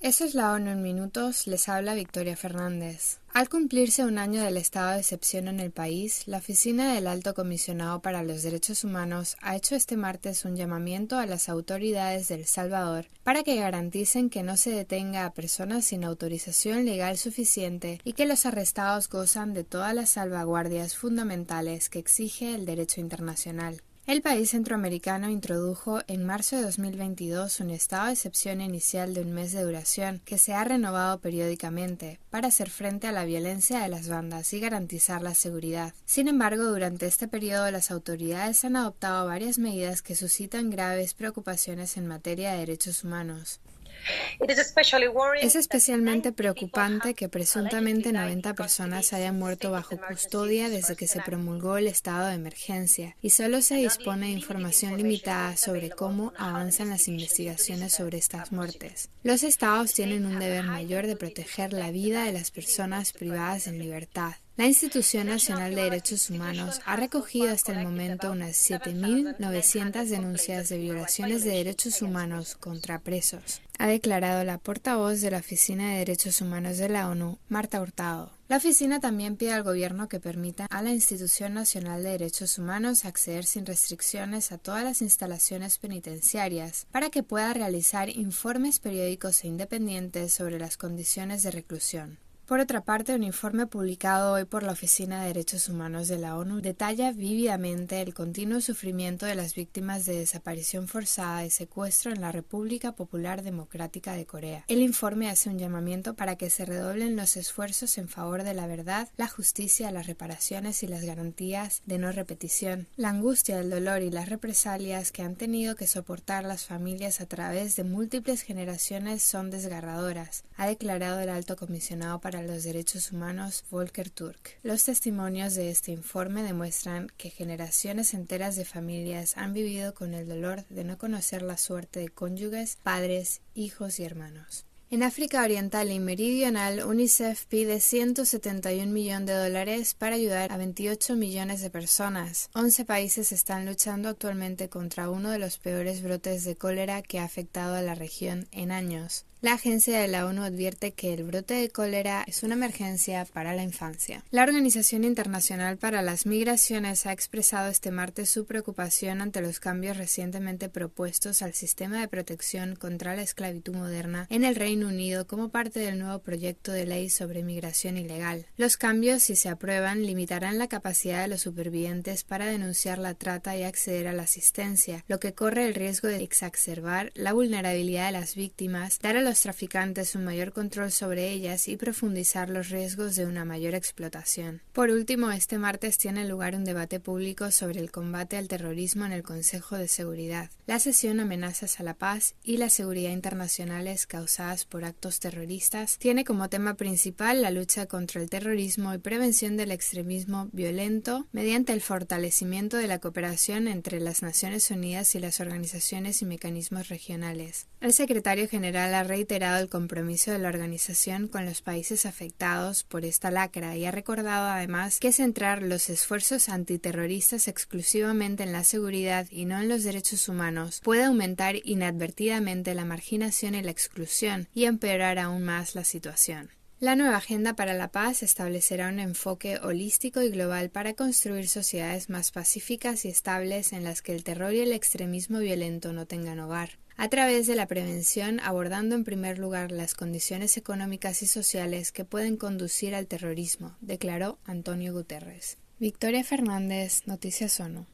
Eso es la ONU en minutos, les habla Victoria Fernández. Al cumplirse un año del estado de excepción en el país, la Oficina del Alto Comisionado para los Derechos Humanos ha hecho este martes un llamamiento a las autoridades de El Salvador para que garanticen que no se detenga a personas sin autorización legal suficiente y que los arrestados gozan de todas las salvaguardias fundamentales que exige el derecho internacional. El país centroamericano introdujo en marzo de 2022 un estado de excepción inicial de un mes de duración que se ha renovado periódicamente para hacer frente a la violencia de las bandas y garantizar la seguridad. Sin embargo, durante este periodo las autoridades han adoptado varias medidas que suscitan graves preocupaciones en materia de derechos humanos. Es especialmente preocupante que presuntamente 90 personas hayan muerto bajo custodia desde que se promulgó el estado de emergencia y solo se dispone de información limitada sobre cómo avanzan las investigaciones sobre estas muertes. Los estados tienen un deber mayor de proteger la vida de las personas privadas en libertad. La Institución Nacional de Derechos Humanos ha recogido hasta el momento unas 7.900 denuncias de violaciones de derechos humanos contra presos, ha declarado la portavoz de la Oficina de Derechos Humanos de la ONU, Marta Hurtado. La oficina también pide al gobierno que permita a la Institución Nacional de Derechos Humanos acceder sin restricciones a todas las instalaciones penitenciarias para que pueda realizar informes periódicos e independientes sobre las condiciones de reclusión. Por otra parte, un informe publicado hoy por la Oficina de Derechos Humanos de la ONU detalla vívidamente el continuo sufrimiento de las víctimas de desaparición forzada y secuestro en la República Popular Democrática de Corea. El informe hace un llamamiento para que se redoblen los esfuerzos en favor de la verdad, la justicia, las reparaciones y las garantías de no repetición. La angustia, el dolor y las represalias que han tenido que soportar las familias a través de múltiples generaciones son desgarradoras, ha declarado el alto comisionado para los Derechos Humanos Volker Turk. Los testimonios de este informe demuestran que generaciones enteras de familias han vivido con el dolor de no conocer la suerte de cónyuges, padres, hijos y hermanos. En África Oriental y Meridional, UNICEF pide 171 millones de dólares para ayudar a 28 millones de personas. 11 países están luchando actualmente contra uno de los peores brotes de cólera que ha afectado a la región en años. La agencia de la ONU advierte que el brote de cólera es una emergencia para la infancia. La Organización Internacional para las Migraciones ha expresado este martes su preocupación ante los cambios recientemente propuestos al sistema de protección contra la esclavitud moderna en el Reino Unido como parte del nuevo proyecto de ley sobre migración ilegal. Los cambios, si se aprueban, limitarán la capacidad de los supervivientes para denunciar la trata y acceder a la asistencia, lo que corre el riesgo de exacerbar la vulnerabilidad de las víctimas, dar a los traficantes un mayor control sobre ellas y profundizar los riesgos de una mayor explotación. Por último, este martes tiene lugar un debate público sobre el combate al terrorismo en el Consejo de Seguridad. La sesión Amenazas a la paz y la seguridad internacionales causadas por actos terroristas tiene como tema principal la lucha contra el terrorismo y prevención del extremismo violento mediante el fortalecimiento de la cooperación entre las Naciones Unidas y las organizaciones y mecanismos regionales. El secretario general ha reiterado el compromiso de la organización con los países afectados por esta lacra y ha recordado además que centrar los esfuerzos antiterroristas exclusivamente en la seguridad y no en los derechos humanos puede aumentar inadvertidamente la marginación y la exclusión y empeorar aún más la situación. La nueva Agenda para la Paz establecerá un enfoque holístico y global para construir sociedades más pacíficas y estables en las que el terror y el extremismo violento no tengan hogar a través de la prevención abordando en primer lugar las condiciones económicas y sociales que pueden conducir al terrorismo, declaró Antonio Guterres. Victoria Fernández, Noticias ONU.